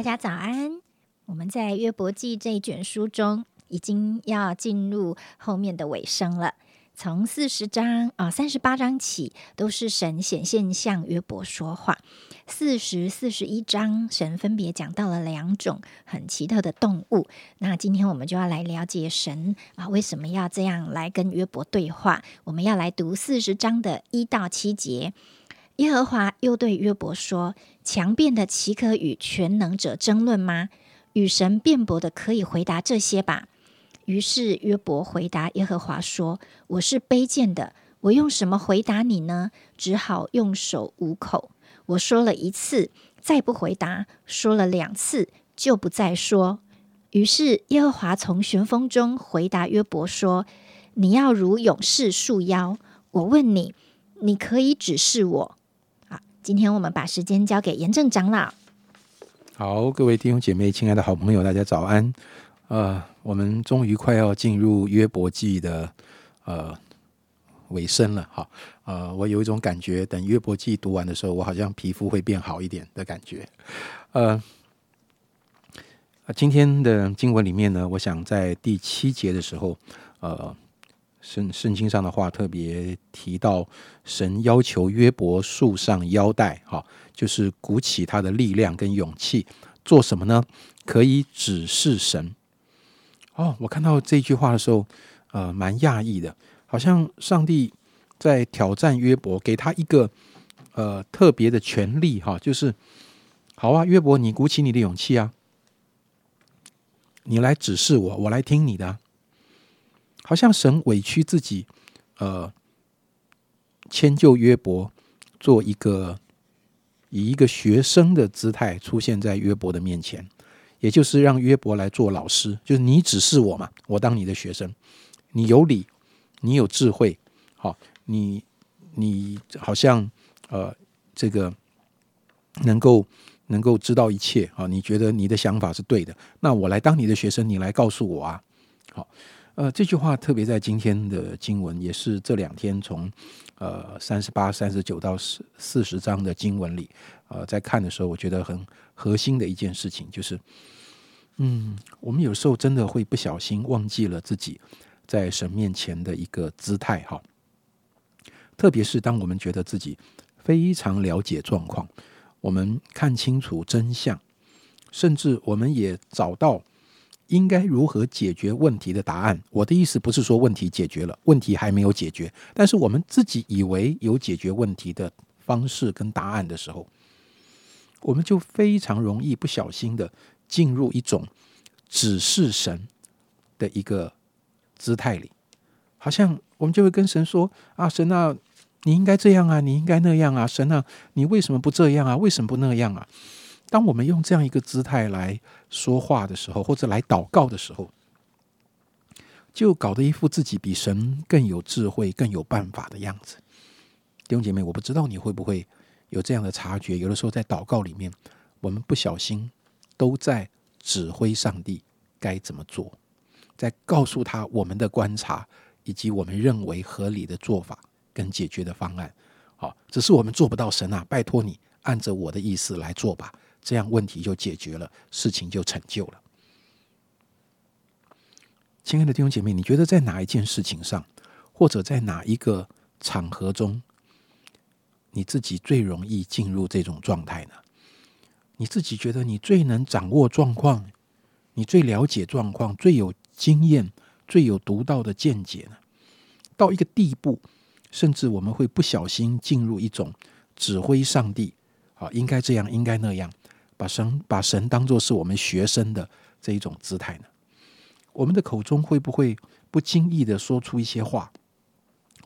大家早安！我们在约伯记这一卷书中，已经要进入后面的尾声了。从四十章啊三十八章起，都是神显现向约伯说话。四十四十一章，神分别讲到了两种很奇特的动物。那今天我们就要来了解神啊为什么要这样来跟约伯对话。我们要来读四十章的一到七节。耶和华又对约伯说：“强辩的岂可与全能者争论吗？与神辩驳的可以回答这些吧。”于是约伯回答耶和华说：“我是卑贱的，我用什么回答你呢？只好用手捂口。我说了一次，再不回答；说了两次，就不再说。”于是耶和华从旋风中回答约伯说：“你要如勇士束腰。我问你，你可以指示我。”今天我们把时间交给严正长老。好，各位弟兄姐妹，亲爱的好朋友，大家早安。呃，我们终于快要进入约伯记的呃尾声了，哈，呃，我有一种感觉，等约伯记读完的时候，我好像皮肤会变好一点的感觉。呃，今天的经文里面呢，我想在第七节的时候，呃，圣圣经上的话特别提到，神要求约伯束上腰带，哈，就是鼓起他的力量跟勇气，做什么呢？可以指示神。哦，我看到这句话的时候，呃，蛮讶异的，好像上帝在挑战约伯，给他一个呃特别的权利，哈，就是好啊，约伯，你鼓起你的勇气啊，你来指示我，我来听你的。好像神委屈自己，呃，迁就约伯，做一个以一个学生的姿态出现在约伯的面前。也就是让约伯来做老师，就是你指示我嘛，我当你的学生。你有理，你有智慧，好，你你好像呃，这个能够能够知道一切啊。你觉得你的想法是对的，那我来当你的学生，你来告诉我啊。好，呃，这句话特别在今天的经文，也是这两天从呃三十八、三十九到四四十章的经文里，呃，在看的时候，我觉得很核心的一件事情就是。嗯，我们有时候真的会不小心忘记了自己在神面前的一个姿态哈。特别是当我们觉得自己非常了解状况，我们看清楚真相，甚至我们也找到应该如何解决问题的答案。我的意思不是说问题解决了，问题还没有解决，但是我们自己以为有解决问题的方式跟答案的时候，我们就非常容易不小心的。进入一种指示神的一个姿态里，好像我们就会跟神说：“啊，神啊，你应该这样啊，你应该那样啊，神啊，你为什么不这样啊？为什么不那样啊？”当我们用这样一个姿态来说话的时候，或者来祷告的时候，就搞得一副自己比神更有智慧、更有办法的样子。弟兄姐妹，我不知道你会不会有这样的察觉？有的时候在祷告里面，我们不小心。都在指挥上帝该怎么做，在告诉他我们的观察以及我们认为合理的做法跟解决的方案。好，只是我们做不到，神啊，拜托你按着我的意思来做吧，这样问题就解决了，事情就成就了。亲爱的弟兄姐妹，你觉得在哪一件事情上，或者在哪一个场合中，你自己最容易进入这种状态呢？你自己觉得你最能掌握状况，你最了解状况，最有经验，最有独到的见解呢？到一个地步，甚至我们会不小心进入一种指挥上帝啊，应该这样，应该那样，把神把神当做是我们学生的这一种姿态呢？我们的口中会不会不经意的说出一些话，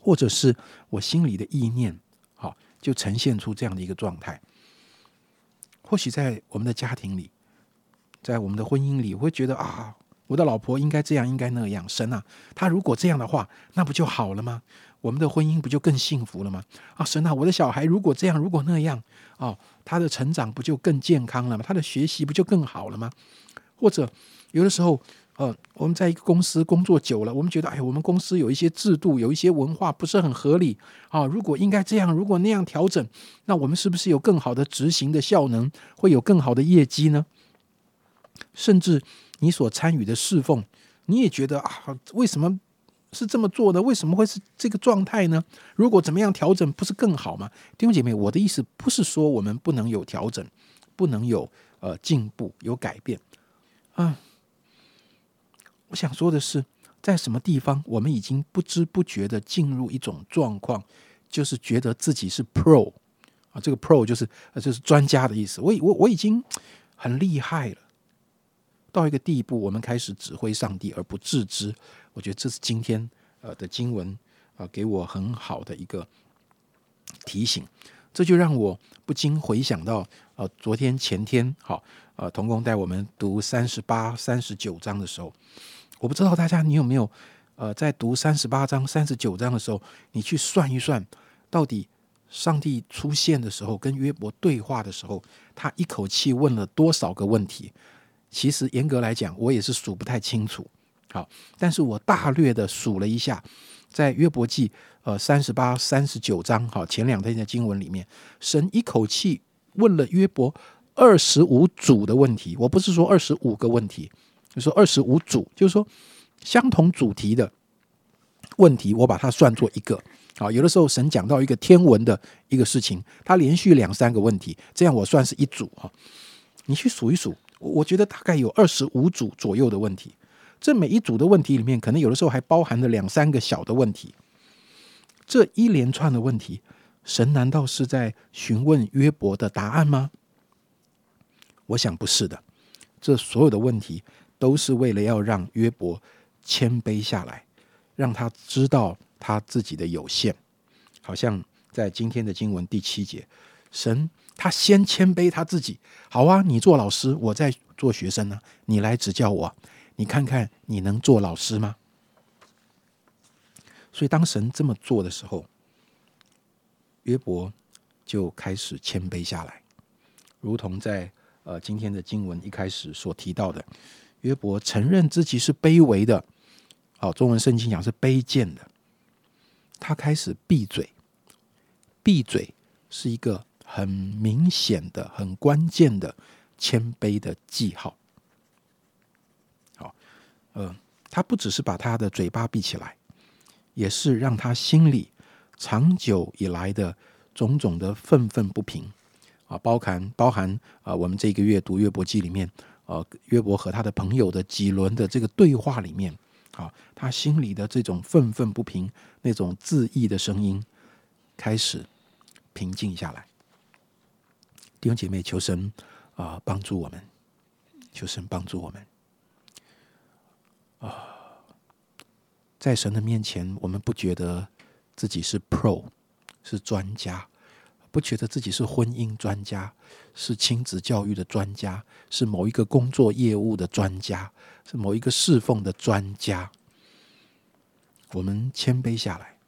或者是我心里的意念，好，就呈现出这样的一个状态？或许在我们的家庭里，在我们的婚姻里，我会觉得啊，我的老婆应该这样，应该那样。神啊，他如果这样的话，那不就好了吗？我们的婚姻不就更幸福了吗？啊，神啊，我的小孩如果这样，如果那样，哦，他的成长不就更健康了吗？他的学习不就更好了吗？或者有的时候。呃，我们在一个公司工作久了，我们觉得，哎，我们公司有一些制度，有一些文化不是很合理啊。如果应该这样，如果那样调整，那我们是不是有更好的执行的效能，会有更好的业绩呢？甚至你所参与的侍奉，你也觉得啊，为什么是这么做的？为什么会是这个状态呢？如果怎么样调整，不是更好吗？弟兄姐妹，我的意思不是说我们不能有调整，不能有呃进步、有改变啊。我想说的是，在什么地方，我们已经不知不觉的进入一种状况，就是觉得自己是 pro 啊，这个 pro 就是呃就是专家的意思。我我我已经很厉害了，到一个地步，我们开始指挥上帝而不自知。我觉得这是今天呃的经文啊，给我很好的一个提醒。这就让我不禁回想到呃，昨天前天好呃，童工带我们读三十八、三十九章的时候。我不知道大家你有没有，呃，在读三十八章、三十九章的时候，你去算一算，到底上帝出现的时候，跟约伯对话的时候，他一口气问了多少个问题？其实严格来讲，我也是数不太清楚。好，但是我大略的数了一下，在约伯记呃三十八、三十九章，好前两天的经文里面，神一口气问了约伯二十五组的问题。我不是说二十五个问题。就说二十五组，就是说相同主题的问题，我把它算作一个。好，有的时候神讲到一个天文的一个事情，它连续两三个问题，这样我算是一组哈。你去数一数，我觉得大概有二十五组左右的问题。这每一组的问题里面，可能有的时候还包含了两三个小的问题。这一连串的问题，神难道是在询问约伯的答案吗？我想不是的。这所有的问题。都是为了要让约伯谦卑下来，让他知道他自己的有限。好像在今天的经文第七节，神他先谦卑他自己。好啊，你做老师，我在做学生呢，你来指教我，你看看你能做老师吗？所以当神这么做的时候，约伯就开始谦卑下来，如同在呃今天的经文一开始所提到的。约伯承认自己是卑微的，好，中文圣经讲是卑贱的。他开始闭嘴，闭嘴是一个很明显的、很关键的谦卑的记号。好，呃，他不只是把他的嘴巴闭起来，也是让他心里长久以来的种种的愤愤不平啊，包含包含啊，我们这个月读约伯记里面。呃，约伯和他的朋友的几轮的这个对话里面，啊，他心里的这种愤愤不平、那种自意的声音开始平静下来。弟兄姐妹，求神啊帮助我们，求神帮助我们。啊，在神的面前，我们不觉得自己是 Pro，是专家。不觉得自己是婚姻专家，是亲子教育的专家，是某一个工作业务的专家，是某一个侍奉的专家。我们谦卑下来。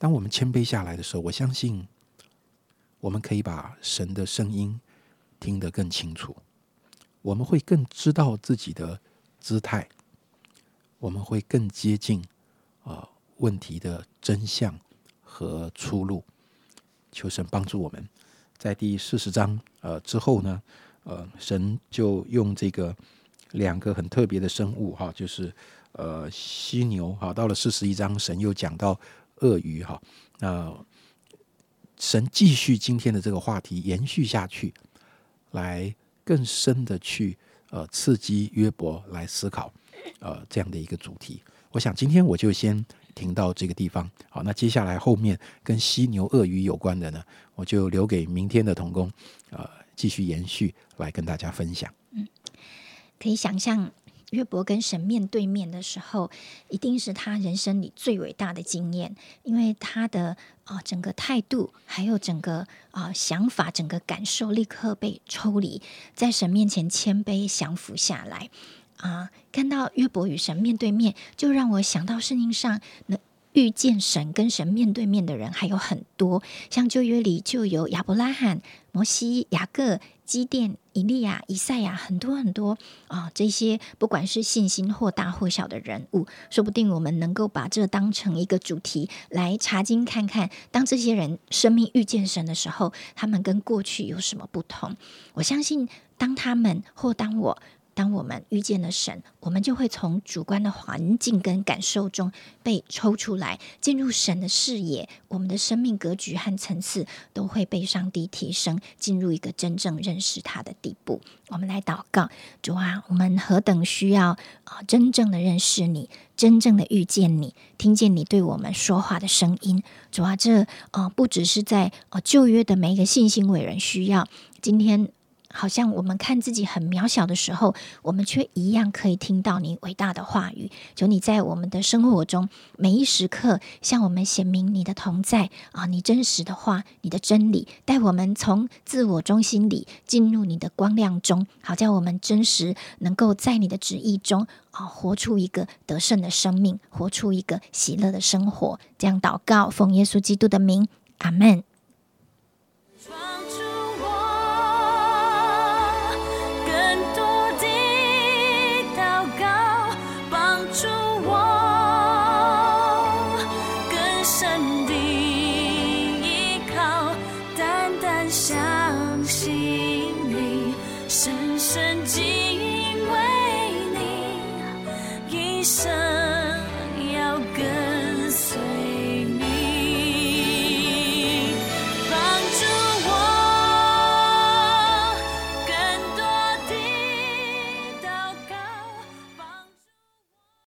当我们谦卑下来的时候，我相信我们可以把神的声音听得更清楚。我们会更知道自己的姿态，我们会更接近啊问题的真相。和出路，求神帮助我们。在第四十章呃之后呢，呃，神就用这个两个很特别的生物哈，就是呃犀牛哈。到了四十一章，神又讲到鳄鱼哈。那神继续今天的这个话题延续下去，来更深的去呃刺激约伯来思考呃这样的一个主题。我想今天我就先。停到这个地方，好，那接下来后面跟犀牛、鳄鱼有关的呢，我就留给明天的童工，呃，继续延续来跟大家分享。嗯，可以想象约伯跟神面对面的时候，一定是他人生里最伟大的经验，因为他的啊整个态度，还有整个啊想法、整个感受，立刻被抽离，在神面前谦卑降服下来。啊，看到约伯与神面对面，就让我想到圣经上那遇见神、跟神面对面的人还有很多，像旧约里就有亚伯拉罕、摩西、雅各、基甸、以利亚、以赛亚，很多很多啊！这些不管是信心或大或小的人物，说不定我们能够把这当成一个主题来查经看看。当这些人生命遇见神的时候，他们跟过去有什么不同？我相信，当他们或当我。当我们遇见了神，我们就会从主观的环境跟感受中被抽出来，进入神的视野。我们的生命格局和层次都会被上帝提升，进入一个真正认识他的地步。我们来祷告，主啊，我们何等需要啊，真正的认识你，真正的遇见你，听见你对我们说话的声音。主啊，这啊不只是在啊旧约的每一个信心伟人需要，今天。好像我们看自己很渺小的时候，我们却一样可以听到你伟大的话语。求你在我们的生活中每一时刻向我们显明你的同在啊！你真实的话，你的真理，带我们从自我中心里进入你的光亮中，好叫我们真实能够在你的旨意中啊，活出一个得胜的生命，活出一个喜乐的生活。这样祷告，奉耶稣基督的名，阿门。相信你深深敬畏你一生。